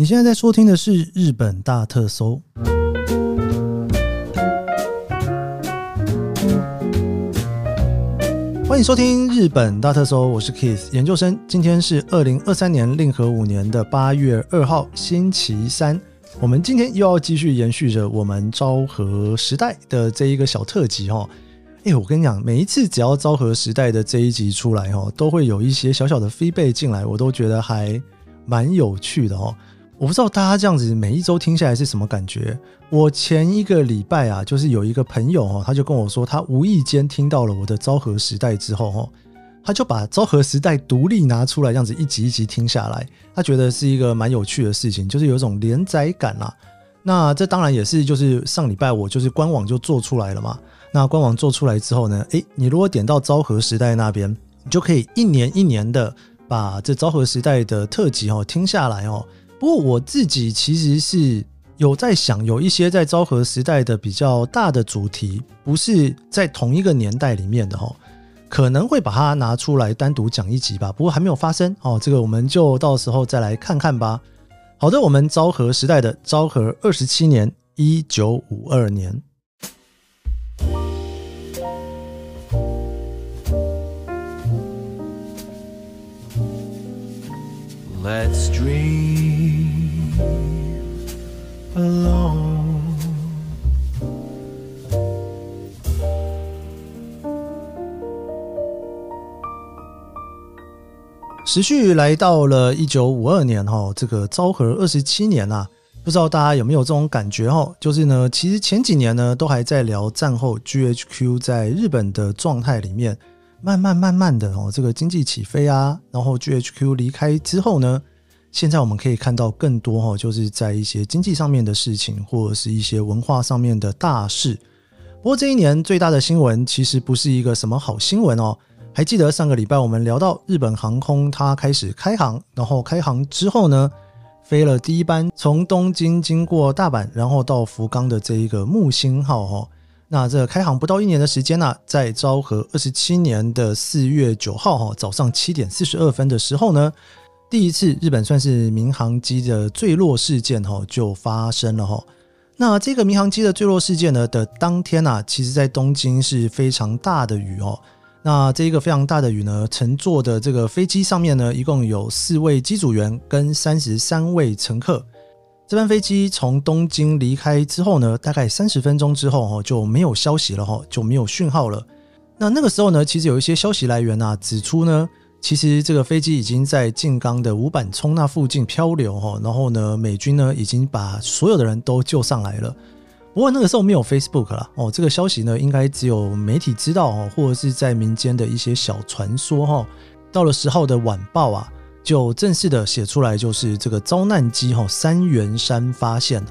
你现在在收听的是《日本大特搜》，欢迎收听《日本大特搜》，我是 Keith 研究生。今天是二零二三年令和五年的八月二号，星期三。我们今天又要继续延续着我们昭和时代的这一个小特辑哈。哎，我跟你讲，每一次只要昭和时代的这一集出来哈，都会有一些小小的飞倍进来，我都觉得还蛮有趣的哦。我不知道大家这样子每一周听下来是什么感觉。我前一个礼拜啊，就是有一个朋友哦，他就跟我说，他无意间听到了我的昭和时代之后哦，他就把昭和时代独立拿出来，这样子一集一集听下来，他觉得是一个蛮有趣的事情，就是有一种连载感啦。那这当然也是，就是上礼拜我就是官网就做出来了嘛。那官网做出来之后呢，诶，你如果点到昭和时代那边，你就可以一年一年的把这昭和时代的特辑哦听下来哦。不过我自己其实是有在想，有一些在昭和时代的比较大的主题，不是在同一个年代里面的哦，可能会把它拿出来单独讲一集吧。不过还没有发生哦，这个我们就到时候再来看看吧。好的，我们昭和时代的昭和二十七年，一九五二年。Let's dream alone. 时序来到了一九五二年哈，这个昭和二十七年啊，不知道大家有没有这种感觉哈？就是呢，其实前几年呢，都还在聊战后 GHQ 在日本的状态里面。慢慢慢慢的哦，这个经济起飞啊，然后 GHQ 离开之后呢，现在我们可以看到更多哈，就是在一些经济上面的事情，或者是一些文化上面的大事。不过这一年最大的新闻其实不是一个什么好新闻哦。还记得上个礼拜我们聊到日本航空它开始开航，然后开航之后呢，飞了第一班从东京经过大阪，然后到福冈的这一个木星号哈。那这开航不到一年的时间呢，在昭和二十七年的四月九号哈早上七点四十二分的时候呢，第一次日本算是民航机的坠落事件哈就发生了哈。那这个民航机的坠落事件呢的当天呢，其实在东京是非常大的雨哦。那这一个非常大的雨呢，乘坐的这个飞机上面呢，一共有四位机组员跟三十三位乘客。这班飞机从东京离开之后呢，大概三十分钟之后哈就没有消息了哈，就没有讯号了。那那个时候呢，其实有一些消息来源啊指出呢，其实这个飞机已经在静冈的五板冲那附近漂流哈，然后呢，美军呢已经把所有的人都救上来了。不过那个时候没有 Facebook 了哦，这个消息呢应该只有媒体知道哦，或者是在民间的一些小传说哈。到了十号的晚报啊。就正式的写出来，就是这个遭难机哈三元山发现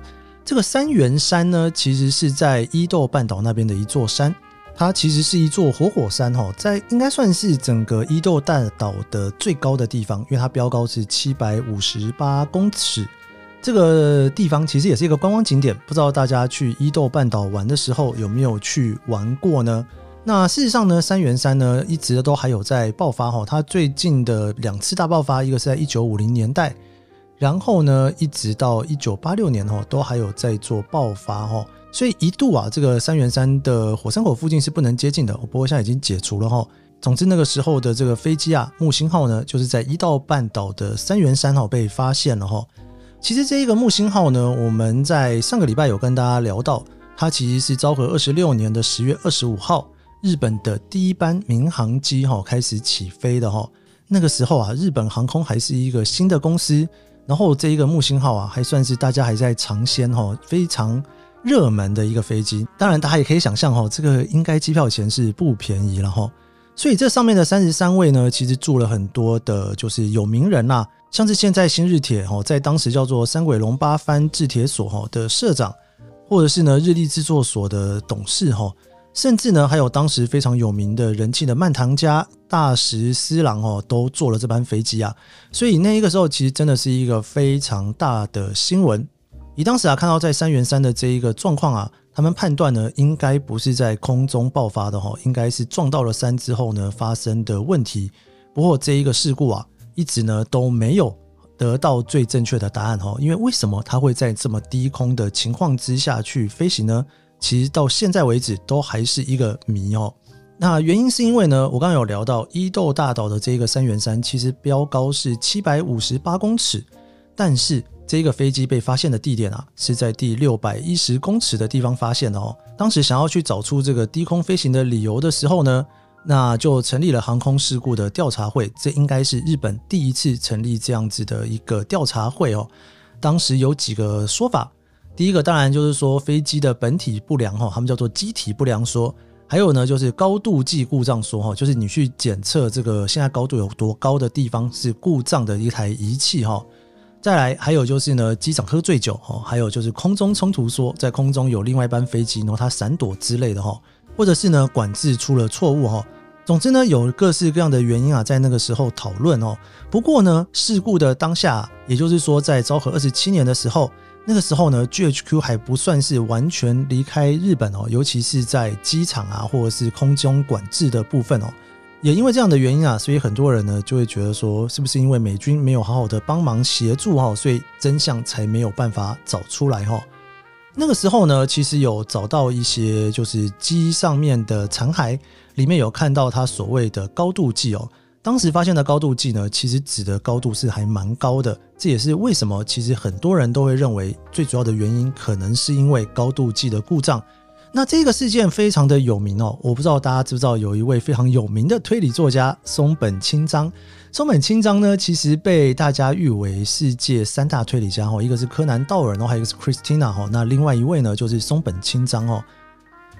这个三元山呢，其实是在伊豆半岛那边的一座山，它其实是一座活火山哈，在应该算是整个伊豆大岛的最高的地方，因为它标高是七百五十八公尺。这个地方其实也是一个观光景点，不知道大家去伊豆半岛玩的时候有没有去玩过呢？那事实上呢，三元山呢一直都还有在爆发哈，它最近的两次大爆发，一个是在一九五零年代，然后呢一直到一九八六年哈，都还有在做爆发哈，所以一度啊，这个三元山的火山口附近是不能接近的，不过现在已经解除了哈。总之那个时候的这个飞机啊，木星号呢，就是在一道半岛的三元山哈被发现了哈。其实这一个木星号呢，我们在上个礼拜有跟大家聊到，它其实是昭和二十六年的十月二十五号。日本的第一班民航机哈开始起飞的哈，那个时候啊，日本航空还是一个新的公司，然后这一个木星号啊，还算是大家还在尝鲜哈，非常热门的一个飞机。当然，大家也可以想象哈，这个应该机票钱是不便宜了哈。所以这上面的三十三位呢，其实住了很多的，就是有名人呐，像是现在新日铁哈，在当时叫做三轨龙八番制铁所哈的社长，或者是呢日立制作所的董事哈。甚至呢，还有当时非常有名的人气的漫堂家大石司郎哦，都坐了这班飞机啊。所以那一个时候，其实真的是一个非常大的新闻。以当时啊，看到在三元山的这一个状况啊，他们判断呢，应该不是在空中爆发的哈，应该是撞到了山之后呢发生的问题。不过这一个事故啊，一直呢都没有得到最正确的答案哦。因为为什么它会在这么低空的情况之下去飞行呢？其实到现在为止都还是一个谜哦。那原因是因为呢，我刚刚有聊到伊豆大岛的这个三元山，其实标高是七百五十八公尺，但是这个飞机被发现的地点啊，是在第六百一十公尺的地方发现的哦。当时想要去找出这个低空飞行的理由的时候呢，那就成立了航空事故的调查会。这应该是日本第一次成立这样子的一个调查会哦。当时有几个说法，第一个当然就是说飞机的本体不良哈，他们叫做机体不良说。还有呢，就是高度计故障说哈，就是你去检测这个现在高度有多高的地方是故障的一台仪器哈。再来，还有就是呢，机长喝醉酒哈，还有就是空中冲突说，在空中有另外一班飞机，然后它闪躲之类的哈，或者是呢管制出了错误哈。总之呢，有各式各样的原因啊，在那个时候讨论哦。不过呢，事故的当下，也就是说在昭和二十七年的时候。那个时候呢，GHQ 还不算是完全离开日本哦，尤其是在机场啊，或者是空中管制的部分哦。也因为这样的原因啊，所以很多人呢就会觉得说，是不是因为美军没有好好的帮忙协助哈，所以真相才没有办法找出来哈。那个时候呢，其实有找到一些就是机上面的残骸，里面有看到它所谓的高度计哦。当时发现的高度计呢，其实指的高度是还蛮高的，这也是为什么其实很多人都会认为最主要的原因可能是因为高度计的故障。那这个事件非常的有名哦，我不知道大家知不知道有一位非常有名的推理作家松本清张。松本清张呢，其实被大家誉为世界三大推理家哦，一个是柯南道尔，然后还有一个是 Christina 哈，那另外一位呢就是松本清张哦。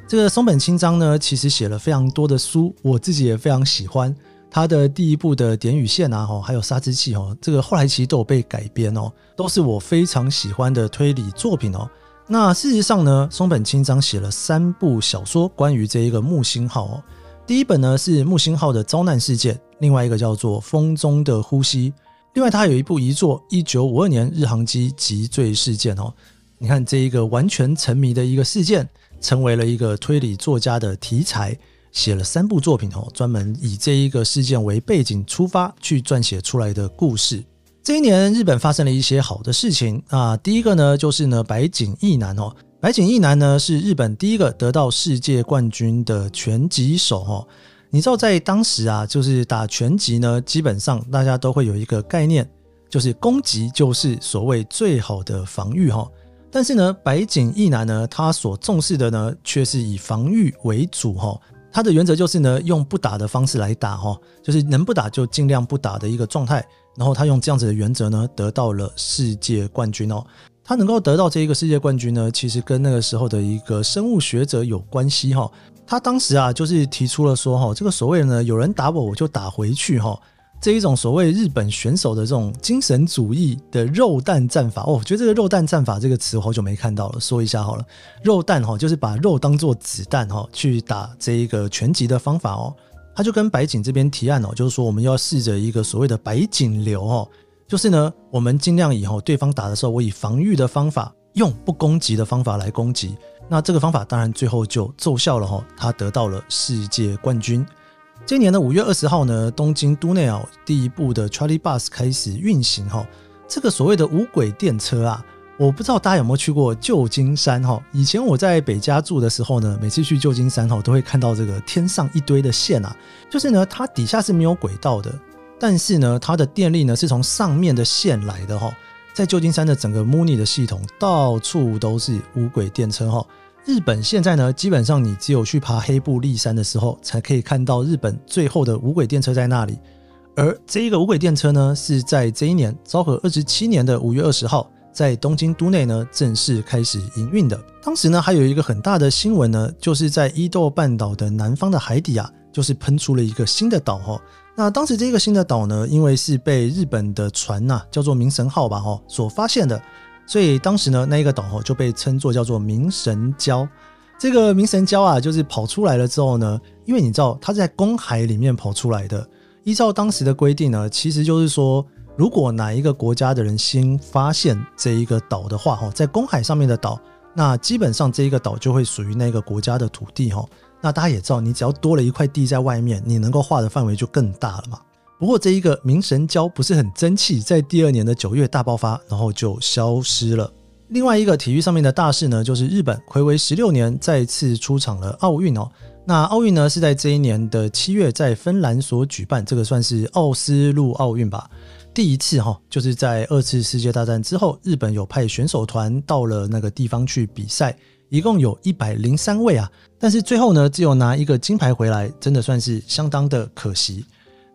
这个松本清张呢，其实写了非常多的书，我自己也非常喜欢。他的第一部的点与线啊，还有杀之器哦，这个后来其实都有被改编哦，都是我非常喜欢的推理作品哦。那事实上呢，松本清张写了三部小说关于这一个木星号哦。第一本呢是木星号的遭难事件，另外一个叫做《风中的呼吸》，另外他有一部遗作《一九五二年日航机急坠事件》哦。你看这一个完全沉迷的一个事件，成为了一个推理作家的题材。写了三部作品哦，专门以这一个事件为背景出发去撰写出来的故事。这一年，日本发生了一些好的事情啊。第一个呢，就是呢，白井义男哦，白井义男呢是日本第一个得到世界冠军的拳击手哦。你知道，在当时啊，就是打拳击呢，基本上大家都会有一个概念，就是攻击就是所谓最好的防御哈。但是呢，白井义男呢，他所重视的呢，却是以防御为主哈。他的原则就是呢，用不打的方式来打哈，就是能不打就尽量不打的一个状态。然后他用这样子的原则呢，得到了世界冠军哦。他能够得到这一个世界冠军呢，其实跟那个时候的一个生物学者有关系哈。他当时啊，就是提出了说哈，这个所谓呢，有人打我，我就打回去哈。这一种所谓日本选手的这种精神主义的肉弹战法哦，我觉得这个肉弹战法这个词我好久没看到了，说一下好了。肉弹哈，就是把肉当做子弹哈，去打这一个拳击的方法哦。他就跟白井这边提案哦，就是说我们要试着一个所谓的白井流哦，就是呢，我们尽量以后对方打的时候，我以防御的方法，用不攻击的方法来攻击。那这个方法当然最后就奏效了哈，他得到了世界冠军。今年的五月二十号呢，东京都内哦第一部的 Charlie Bus 开始运行哈。这个所谓的无轨电车啊，我不知道大家有没有去过旧金山哈。以前我在北加住的时候呢，每次去旧金山哈，都会看到这个天上一堆的线啊，就是呢它底下是没有轨道的，但是呢它的电力呢是从上面的线来的哈。在旧金山的整个 Muni 的系统，到处都是无轨电车哈。日本现在呢，基本上你只有去爬黑布立山的时候，才可以看到日本最后的无轨电车在那里。而这一个无轨电车呢，是在这一年昭和二十七年的五月二十号，在东京都内呢正式开始营运的。当时呢，还有一个很大的新闻呢，就是在伊豆半岛的南方的海底啊，就是喷出了一个新的岛哈。那当时这个新的岛呢，因为是被日本的船呐，叫做明神号吧哈，所发现的。所以当时呢，那一个岛哦就被称作叫做明神礁。这个明神礁啊，就是跑出来了之后呢，因为你知道它在公海里面跑出来的。依照当时的规定呢，其实就是说，如果哪一个国家的人先发现这一个岛的话，哈，在公海上面的岛，那基本上这一个岛就会属于那个国家的土地，哈。那大家也知道，你只要多了一块地在外面，你能够画的范围就更大了嘛。不过这一个明神胶不是很争气，在第二年的九月大爆发，然后就消失了。另外一个体育上面的大事呢，就是日本暌违十六年再次出场了奥运哦。那奥运呢是在这一年的七月在芬兰所举办，这个算是奥斯陆奥运吧。第一次哈，就是在二次世界大战之后，日本有派选手团到了那个地方去比赛，一共有一百零三位啊。但是最后呢，只有拿一个金牌回来，真的算是相当的可惜。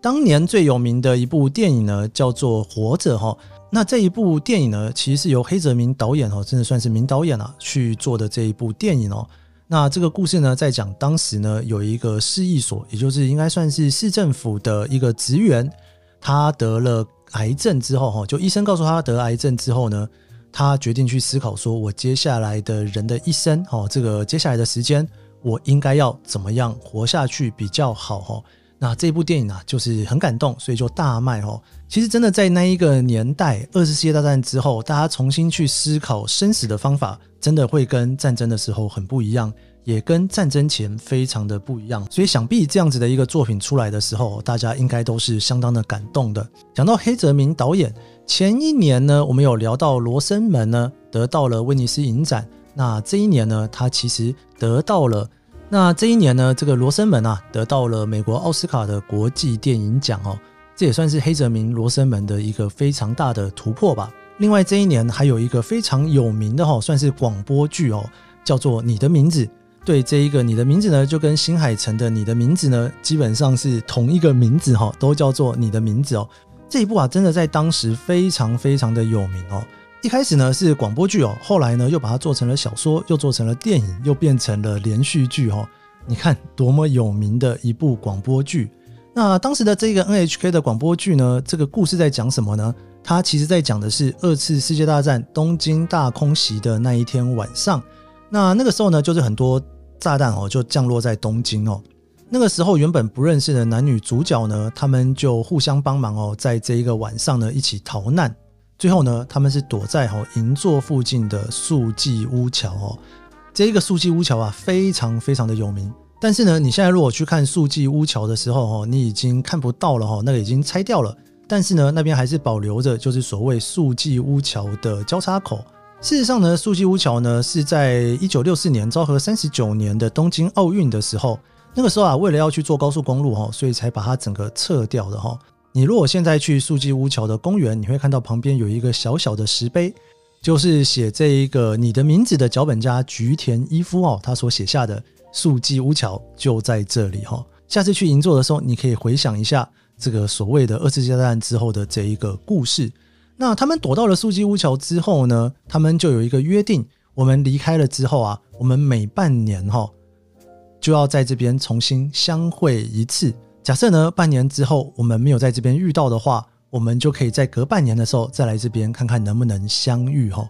当年最有名的一部电影呢，叫做《活着》哈。那这一部电影呢，其实是由黑泽明导演哦，真的算是名导演啊去做的这一部电影哦。那这个故事呢，在讲当时呢，有一个市役所，也就是应该算是市政府的一个职员，他得了癌症之后哈，就医生告诉他得癌症之后呢，他决定去思考说，我接下来的人的一生哦，这个接下来的时间，我应该要怎么样活下去比较好哈。那这部电影啊，就是很感动，所以就大卖哦。其实真的在那一个年代，二次世界大战之后，大家重新去思考生死的方法，真的会跟战争的时候很不一样，也跟战争前非常的不一样。所以想必这样子的一个作品出来的时候，大家应该都是相当的感动的。讲到黑泽明导演，前一年呢，我们有聊到《罗生门》呢，得到了威尼斯影展。那这一年呢，他其实得到了。那这一年呢，这个《罗生门》啊，得到了美国奥斯卡的国际电影奖哦，这也算是黑泽明《罗生门》的一个非常大的突破吧。另外，这一年还有一个非常有名的哈，算是广播剧哦，叫做《你的名字》。对，这一个《你的名字》呢，就跟新海诚的《你的名字》呢，基本上是同一个名字哈，都叫做《你的名字》哦。这一部啊，真的在当时非常非常的有名哦。一开始呢是广播剧哦，后来呢又把它做成了小说，又做成了电影，又变成了连续剧哦。你看多么有名的一部广播剧。那当时的这个 NHK 的广播剧呢，这个故事在讲什么呢？它其实在讲的是二次世界大战东京大空袭的那一天晚上。那那个时候呢，就是很多炸弹哦就降落在东京哦。那个时候原本不认识的男女主角呢，他们就互相帮忙哦，在这一个晚上呢一起逃难。最后呢，他们是躲在哈银座附近的素记屋桥哦。这一个素记屋桥啊，非常非常的有名。但是呢，你现在如果去看素记屋桥的时候哦，你已经看不到了哈，那个已经拆掉了。但是呢，那边还是保留着，就是所谓素记屋桥的交叉口。事实上呢，素记屋桥呢是在一九六四年昭和三十九年的东京奥运的时候，那个时候啊，为了要去做高速公路哈，所以才把它整个撤掉的哈。你如果现在去素记屋桥的公园，你会看到旁边有一个小小的石碑，就是写这一个你的名字的脚本家菊田一夫哦，他所写下的素记屋桥就在这里哈。下次去银座的时候，你可以回想一下这个所谓的二次世界大战之后的这一个故事。那他们躲到了素记屋桥之后呢，他们就有一个约定：我们离开了之后啊，我们每半年哈就要在这边重新相会一次。假设呢，半年之后我们没有在这边遇到的话，我们就可以在隔半年的时候再来这边看看能不能相遇哈。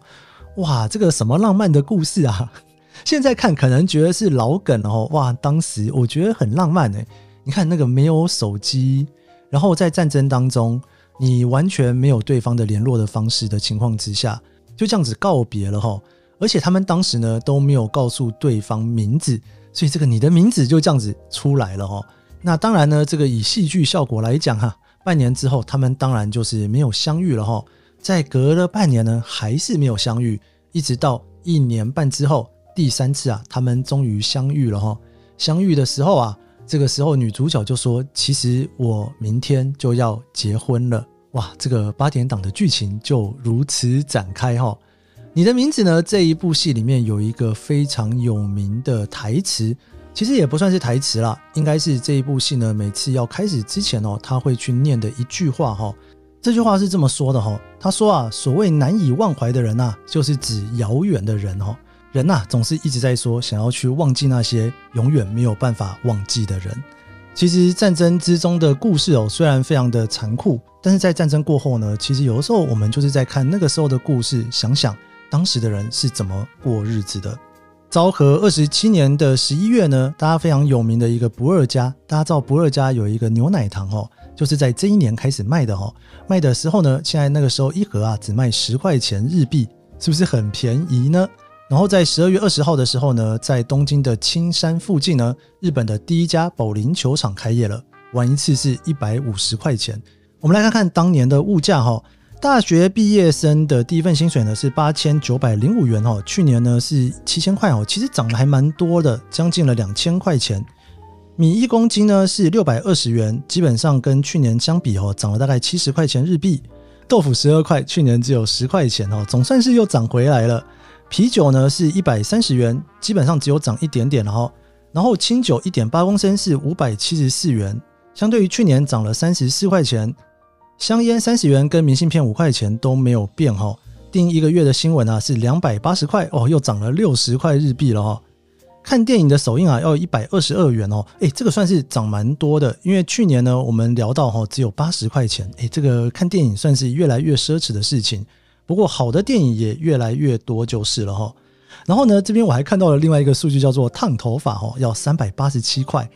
哇，这个什么浪漫的故事啊！现在看可能觉得是老梗哦。哇，当时我觉得很浪漫哎。你看那个没有手机，然后在战争当中，你完全没有对方的联络的方式的情况之下，就这样子告别了哈。而且他们当时呢都没有告诉对方名字，所以这个你的名字就这样子出来了哈。那当然呢，这个以戏剧效果来讲哈，半年之后他们当然就是没有相遇了哈。在隔了半年呢，还是没有相遇，一直到一年半之后，第三次啊，他们终于相遇了哈。相遇的时候啊，这个时候女主角就说：“其实我明天就要结婚了。”哇，这个八点档的剧情就如此展开哈。你的名字呢？这一部戏里面有一个非常有名的台词。其实也不算是台词啦，应该是这一部戏呢，每次要开始之前哦，他会去念的一句话哈。这句话是这么说的哈，他说啊，所谓难以忘怀的人呐，就是指遥远的人哦。人呐，总是一直在说想要去忘记那些永远没有办法忘记的人。其实战争之中的故事哦，虽然非常的残酷，但是在战争过后呢，其实有的时候我们就是在看那个时候的故事，想想当时的人是怎么过日子的。昭和二十七年的十一月呢，大家非常有名的一个不二家，大家知道不二家有一个牛奶糖哦，就是在这一年开始卖的哦。卖的时候呢，现在那个时候一盒啊只卖十块钱日币，是不是很便宜呢？然后在十二月二十号的时候呢，在东京的青山附近呢，日本的第一家保龄球场开业了。玩一次是一百五十块钱。我们来看看当年的物价哈，大学毕业生的第一份薪水呢是八千九百零五元哦，去年呢是七千块哦，其实涨得还蛮多的，将近了两千块钱。米一公斤呢是六百二十元，基本上跟去年相比哦，涨了大概七十块钱日币。豆腐十二块，去年只有十块钱哦，总算是又涨回来了。啤酒呢是一百三十元，基本上只有涨一点点了哈。然后清酒一点八公升是五百七十四元，相对于去年涨了三十四块钱。香烟三十元跟明信片五块钱都没有变哈。订一个月的新闻啊是两百八十块哦，又涨了六十块日币了哈。看电影的首映啊，要一百二十二元哦，诶，这个算是涨蛮多的，因为去年呢，我们聊到哈，只有八十块钱，诶，这个看电影算是越来越奢侈的事情。不过好的电影也越来越多就是了哈。然后呢，这边我还看到了另外一个数据，叫做烫头发哦，要三百八十七块，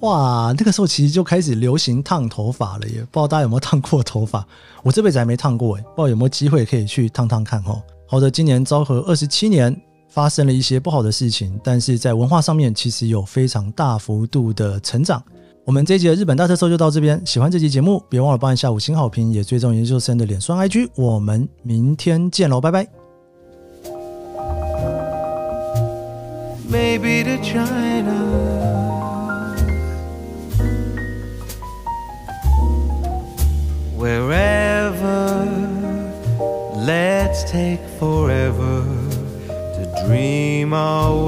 哇，那个时候其实就开始流行烫头发了，也不知道大家有没有烫过头发，我这辈子还没烫过，诶，不知道有没有机会可以去烫烫看哦。好的，今年昭和二十七年。发生了一些不好的事情，但是在文化上面其实有非常大幅度的成长。我们这一集的日本大特搜就到这边，喜欢这期节目，别忘了帮一下五星好评，也追踪研究生的脸书 IG。我们明天见喽，拜拜。dream our my